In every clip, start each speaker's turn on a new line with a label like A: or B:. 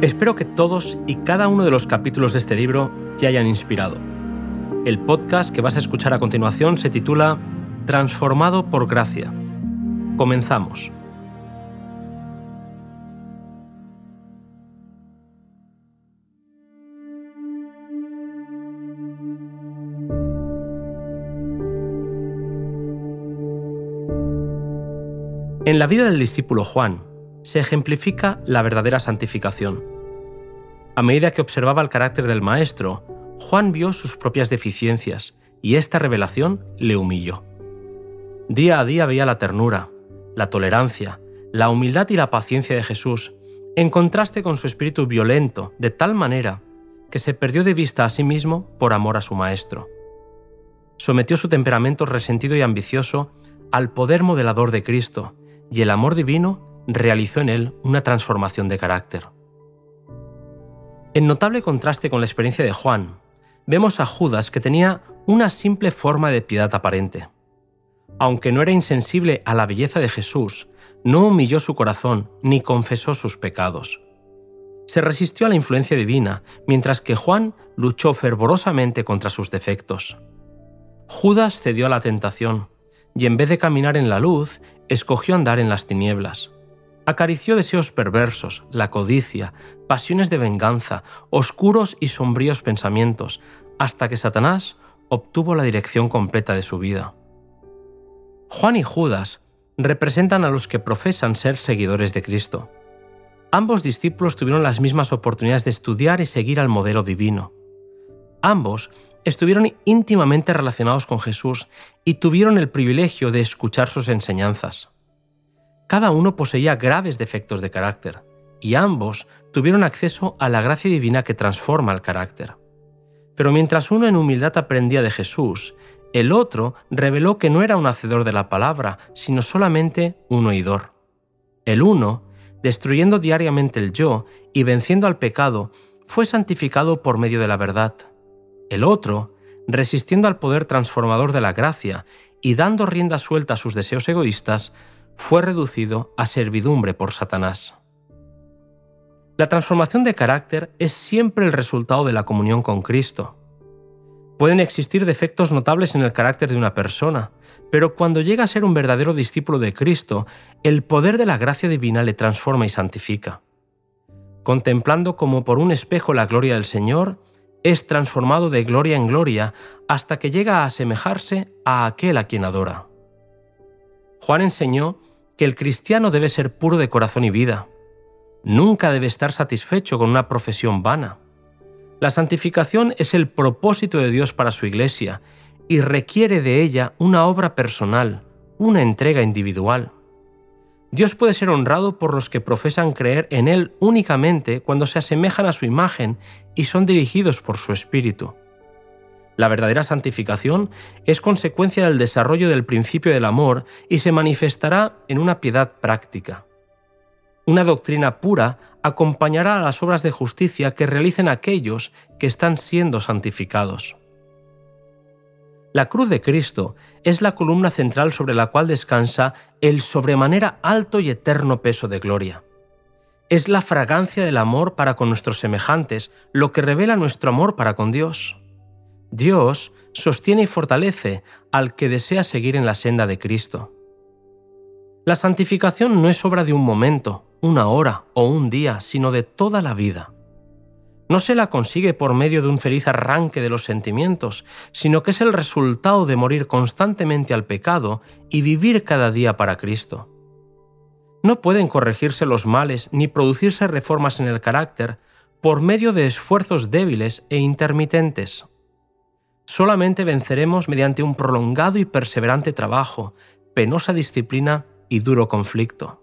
A: Espero que todos y cada uno de los capítulos de este libro te hayan inspirado. El podcast que vas a escuchar a continuación se titula Transformado por Gracia. Comenzamos. En la vida del discípulo Juan se ejemplifica la verdadera santificación. A medida que observaba el carácter del Maestro, Juan vio sus propias deficiencias y esta revelación le humilló. Día a día veía la ternura, la tolerancia, la humildad y la paciencia de Jesús, en contraste con su espíritu violento, de tal manera que se perdió de vista a sí mismo por amor a su Maestro. Sometió su temperamento resentido y ambicioso al poder modelador de Cristo, y el amor divino realizó en él una transformación de carácter. En notable contraste con la experiencia de Juan, vemos a Judas que tenía una simple forma de piedad aparente. Aunque no era insensible a la belleza de Jesús, no humilló su corazón ni confesó sus pecados. Se resistió a la influencia divina, mientras que Juan luchó fervorosamente contra sus defectos. Judas cedió a la tentación, y en vez de caminar en la luz, escogió andar en las tinieblas. Acarició deseos perversos, la codicia, pasiones de venganza, oscuros y sombríos pensamientos, hasta que Satanás obtuvo la dirección completa de su vida. Juan y Judas representan a los que profesan ser seguidores de Cristo. Ambos discípulos tuvieron las mismas oportunidades de estudiar y seguir al modelo divino. Ambos estuvieron íntimamente relacionados con Jesús y tuvieron el privilegio de escuchar sus enseñanzas. Cada uno poseía graves defectos de carácter, y ambos tuvieron acceso a la gracia divina que transforma el carácter. Pero mientras uno en humildad aprendía de Jesús, el otro reveló que no era un hacedor de la palabra, sino solamente un oidor. El uno, destruyendo diariamente el yo y venciendo al pecado, fue santificado por medio de la verdad el otro, resistiendo al poder transformador de la gracia y dando rienda suelta a sus deseos egoístas, fue reducido a servidumbre por Satanás. La transformación de carácter es siempre el resultado de la comunión con Cristo. Pueden existir defectos notables en el carácter de una persona, pero cuando llega a ser un verdadero discípulo de Cristo, el poder de la gracia divina le transforma y santifica. Contemplando como por un espejo la gloria del Señor, es transformado de gloria en gloria hasta que llega a asemejarse a aquel a quien adora. Juan enseñó que el cristiano debe ser puro de corazón y vida. Nunca debe estar satisfecho con una profesión vana. La santificación es el propósito de Dios para su iglesia y requiere de ella una obra personal, una entrega individual. Dios puede ser honrado por los que profesan creer en Él únicamente cuando se asemejan a su imagen y son dirigidos por su espíritu. La verdadera santificación es consecuencia del desarrollo del principio del amor y se manifestará en una piedad práctica. Una doctrina pura acompañará a las obras de justicia que realicen aquellos que están siendo santificados. La cruz de Cristo es la columna central sobre la cual descansa el sobremanera alto y eterno peso de gloria. Es la fragancia del amor para con nuestros semejantes, lo que revela nuestro amor para con Dios. Dios sostiene y fortalece al que desea seguir en la senda de Cristo. La santificación no es obra de un momento, una hora o un día, sino de toda la vida no se la consigue por medio de un feliz arranque de los sentimientos, sino que es el resultado de morir constantemente al pecado y vivir cada día para Cristo. No pueden corregirse los males ni producirse reformas en el carácter por medio de esfuerzos débiles e intermitentes. Solamente venceremos mediante un prolongado y perseverante trabajo, penosa disciplina y duro conflicto.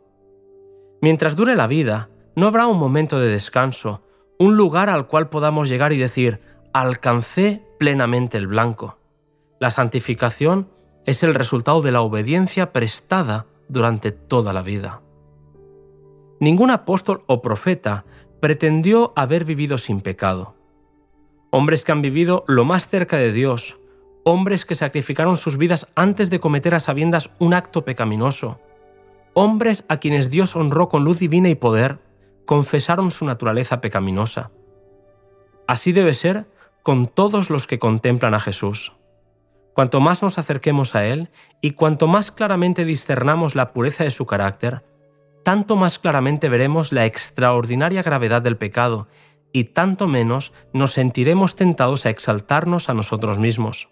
A: Mientras dure la vida, no habrá un momento de descanso, un lugar al cual podamos llegar y decir, alcancé plenamente el blanco. La santificación es el resultado de la obediencia prestada durante toda la vida. Ningún apóstol o profeta pretendió haber vivido sin pecado. Hombres que han vivido lo más cerca de Dios, hombres que sacrificaron sus vidas antes de cometer a sabiendas un acto pecaminoso, hombres a quienes Dios honró con luz divina y poder, confesaron su naturaleza pecaminosa. Así debe ser con todos los que contemplan a Jesús. Cuanto más nos acerquemos a Él y cuanto más claramente discernamos la pureza de su carácter, tanto más claramente veremos la extraordinaria gravedad del pecado y tanto menos nos sentiremos tentados a exaltarnos a nosotros mismos.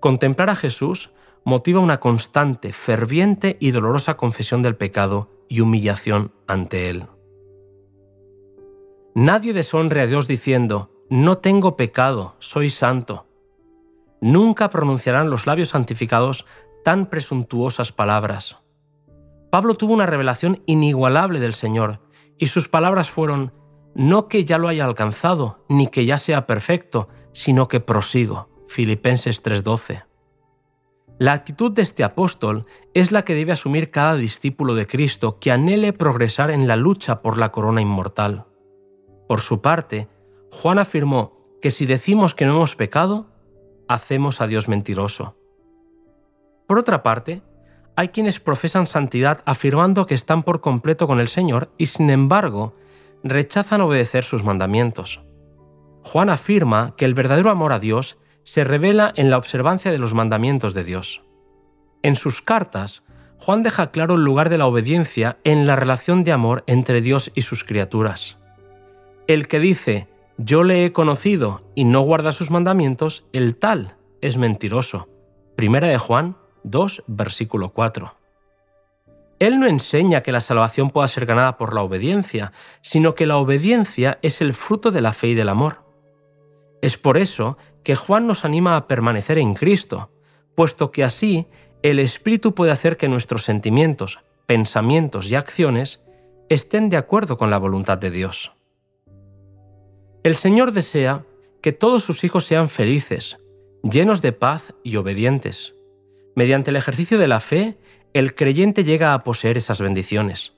A: Contemplar a Jesús motiva una constante, ferviente y dolorosa confesión del pecado y humillación ante Él. Nadie deshonre a Dios diciendo, no tengo pecado, soy santo. Nunca pronunciarán los labios santificados tan presuntuosas palabras. Pablo tuvo una revelación inigualable del Señor, y sus palabras fueron, no que ya lo haya alcanzado, ni que ya sea perfecto, sino que prosigo. Filipenses 3:12. La actitud de este apóstol es la que debe asumir cada discípulo de Cristo que anhele progresar en la lucha por la corona inmortal. Por su parte, Juan afirmó que si decimos que no hemos pecado, hacemos a Dios mentiroso. Por otra parte, hay quienes profesan santidad afirmando que están por completo con el Señor y sin embargo rechazan obedecer sus mandamientos. Juan afirma que el verdadero amor a Dios se revela en la observancia de los mandamientos de Dios. En sus cartas, Juan deja claro el lugar de la obediencia en la relación de amor entre Dios y sus criaturas. El que dice, yo le he conocido y no guarda sus mandamientos, el tal es mentiroso. Primera de Juan 2, versículo 4. Él no enseña que la salvación pueda ser ganada por la obediencia, sino que la obediencia es el fruto de la fe y del amor. Es por eso que Juan nos anima a permanecer en Cristo, puesto que así el Espíritu puede hacer que nuestros sentimientos, pensamientos y acciones estén de acuerdo con la voluntad de Dios. El Señor desea que todos sus hijos sean felices, llenos de paz y obedientes. Mediante el ejercicio de la fe, el creyente llega a poseer esas bendiciones.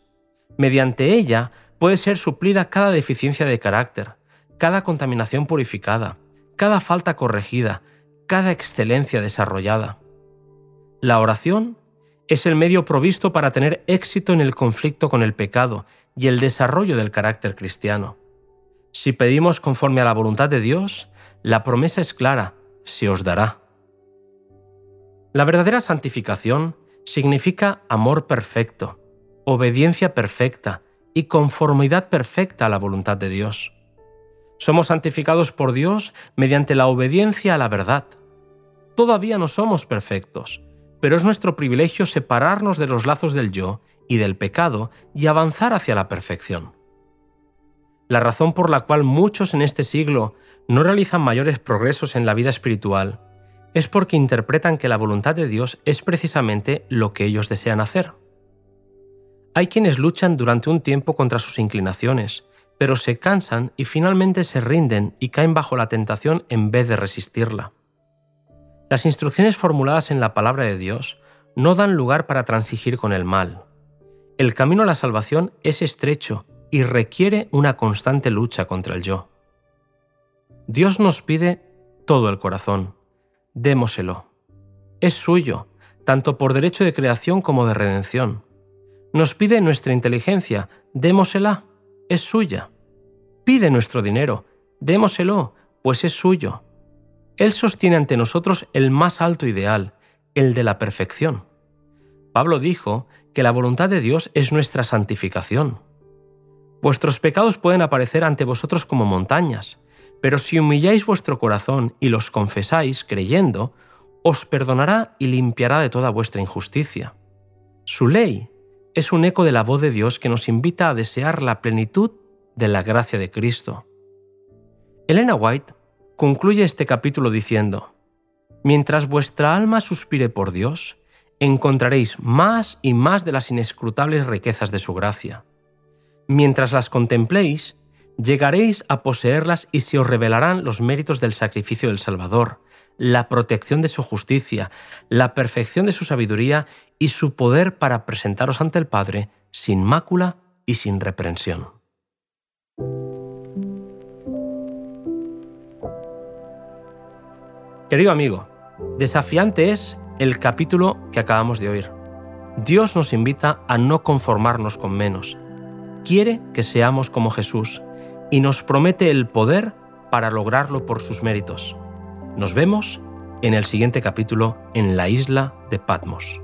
A: Mediante ella puede ser suplida cada deficiencia de carácter, cada contaminación purificada, cada falta corregida, cada excelencia desarrollada. La oración es el medio provisto para tener éxito en el conflicto con el pecado y el desarrollo del carácter cristiano. Si pedimos conforme a la voluntad de Dios, la promesa es clara, se os dará. La verdadera santificación significa amor perfecto, obediencia perfecta y conformidad perfecta a la voluntad de Dios. Somos santificados por Dios mediante la obediencia a la verdad. Todavía no somos perfectos, pero es nuestro privilegio separarnos de los lazos del yo y del pecado y avanzar hacia la perfección. La razón por la cual muchos en este siglo no realizan mayores progresos en la vida espiritual es porque interpretan que la voluntad de Dios es precisamente lo que ellos desean hacer. Hay quienes luchan durante un tiempo contra sus inclinaciones, pero se cansan y finalmente se rinden y caen bajo la tentación en vez de resistirla. Las instrucciones formuladas en la palabra de Dios no dan lugar para transigir con el mal. El camino a la salvación es estrecho y requiere una constante lucha contra el yo. Dios nos pide todo el corazón, démoselo. Es suyo, tanto por derecho de creación como de redención. Nos pide nuestra inteligencia, démosela, es suya. Pide nuestro dinero, démoselo, pues es suyo. Él sostiene ante nosotros el más alto ideal, el de la perfección. Pablo dijo que la voluntad de Dios es nuestra santificación. Vuestros pecados pueden aparecer ante vosotros como montañas, pero si humilláis vuestro corazón y los confesáis creyendo, os perdonará y limpiará de toda vuestra injusticia. Su ley es un eco de la voz de Dios que nos invita a desear la plenitud de la gracia de Cristo. Elena White concluye este capítulo diciendo, Mientras vuestra alma suspire por Dios, encontraréis más y más de las inescrutables riquezas de su gracia. Mientras las contempléis, llegaréis a poseerlas y se os revelarán los méritos del sacrificio del Salvador, la protección de su justicia, la perfección de su sabiduría y su poder para presentaros ante el Padre sin mácula y sin reprensión. Querido amigo, desafiante es el capítulo que acabamos de oír. Dios nos invita a no conformarnos con menos. Quiere que seamos como Jesús y nos promete el poder para lograrlo por sus méritos. Nos vemos en el siguiente capítulo en la isla de Patmos.